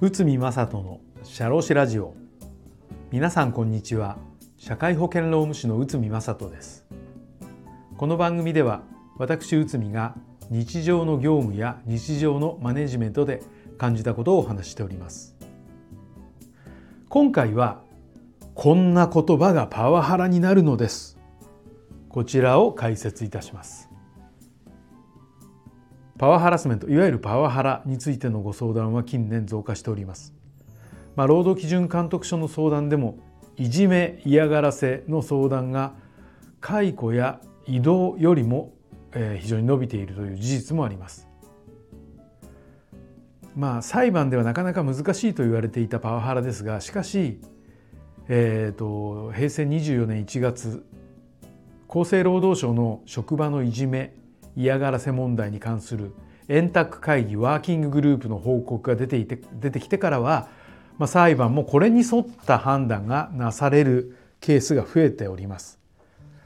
内海正人の社労士ラジオ。皆さんこんにちは。社会保険労務士の内海正人です。この番組では私内海が日常の業務や日常のマネジメントで感じたことをお話しております。今回はこんな言葉がパワハラになるのです。こちらを解説いたします。パワーハラスメントいわゆるパワハラについてのご相談は近年増加しております、まあ、労働基準監督署の相談でもいじめ嫌がらせの相談が解雇や移動よりも非常に伸びているという事実もあります。まあ裁判ではなかなか難しいと言われていたパワハラですがしかし、えーと平成24年1月厚生労働省の職場のいじめ嫌がらせ問題に関する円卓会議ワーキンググループの報告が出ていて出てきてからは、まあ、裁判もこれに沿った判断がなされるケースが増えております。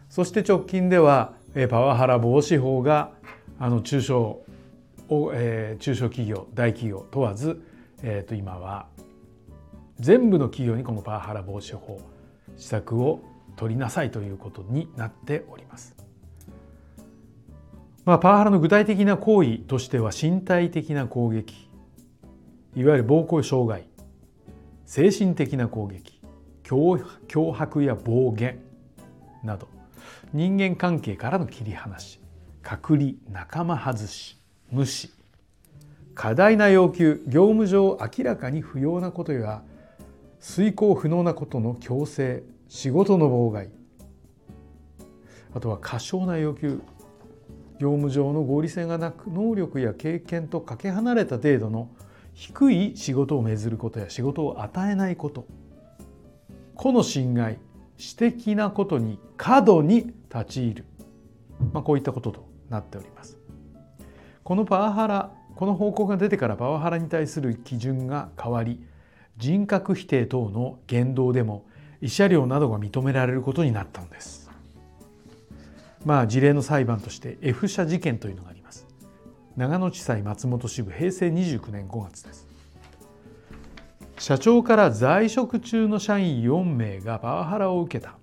そして直近ではパワハラ防止法があの中小を、えー、中小企業大企業問わず、えー、と今は全部の企業にこのパワハラ防止法施策を取りなさいということになっております。まあ、パワハラの具体的な行為としては身体的な攻撃いわゆる暴行傷害精神的な攻撃脅迫や暴言など人間関係からの切り離し隔離仲間外し無視過大な要求業務上明らかに不要なことや遂行不能なことの強制仕事の妨害あとは過小な要求業務上の合理性がなく能力や経験とかけ離れた程度の低い仕事を命ずることや仕事を与えないこと個の侵害私的なことに過度に立ち入る、まあ、こういったこととなっております。このパワハラこの報告が出てからパワハラに対する基準が変わり人格否定等の言動でも慰謝料などが認められることになったのです。まあ事例の裁判として F 社事件というのがあります。長野地裁松本支部平成29年5月です。社長から在職中の社員4名がパワハラを受けた。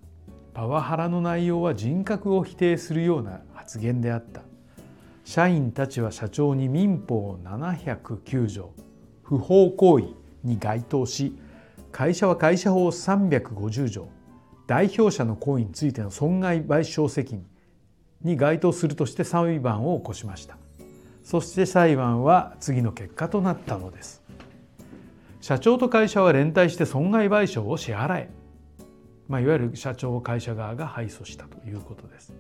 パワハラの内容は人格を否定するような発言であった。社員たちは社長に民法709条不法行為に該当し会社は会社法350条代表者の行為についての損害賠償責任に該当するとして裁判を起こしました。そして裁判は次の結果となったのです。社長と会社は連帯して損害賠償を支払え、まあ、いわゆる社長会社側が敗訴したということです、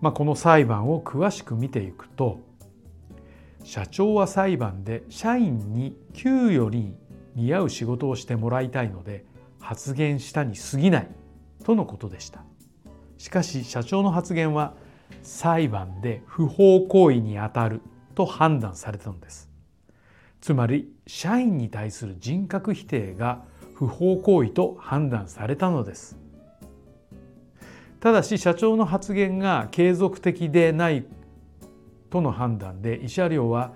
まあ、この裁判を詳しく見ていくと社長は裁判で社員に給与に似合う仕事をしてもらいたいので発言したに過ぎないとのことでした。しかし社長の発言は裁判で不法行為にあたると判断されたのです。つまり社員に対する人格否定が不法行為と判断されたのです。ただし社長の発言が継続的でないとの判断で慰謝料は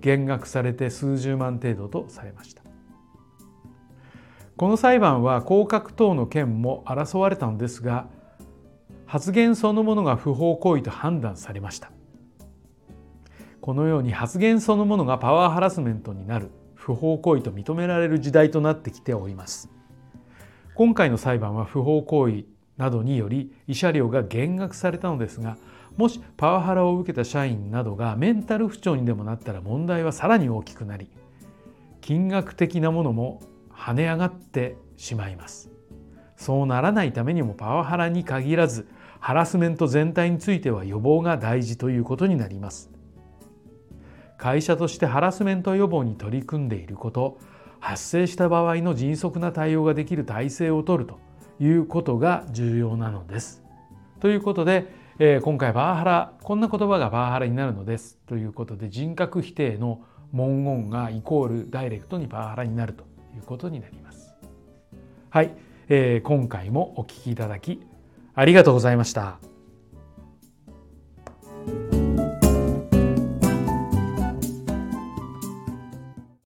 減額されて数十万程度とされました。この裁判は降格等の件も争われたのですが発言そのものが不法行為と判断されました。このように発言そのものがパワーハラスメントになる不法行為と認められる時代となってきております。今回の裁判は不法行為などにより慰謝料が減額されたのですがもしパワハラを受けた社員などがメンタル不調にでもなったら問題はさらに大きくなり金額的なものも跳ね上がってしまいます。そうならないためにもパワハラに限らずハラスメント全体については予防が大事ということになります会社としてハラスメント予防に取り組んでいること発生した場合の迅速な対応ができる体制をとるということが重要なのです。ということで、えー、今回パワハラこんな言葉がパワハラになるのですということで人格否定の文言がイコールダイレクトにパワハラになるということになります。はい、えー、今回もお聞きいただきありがとうございました。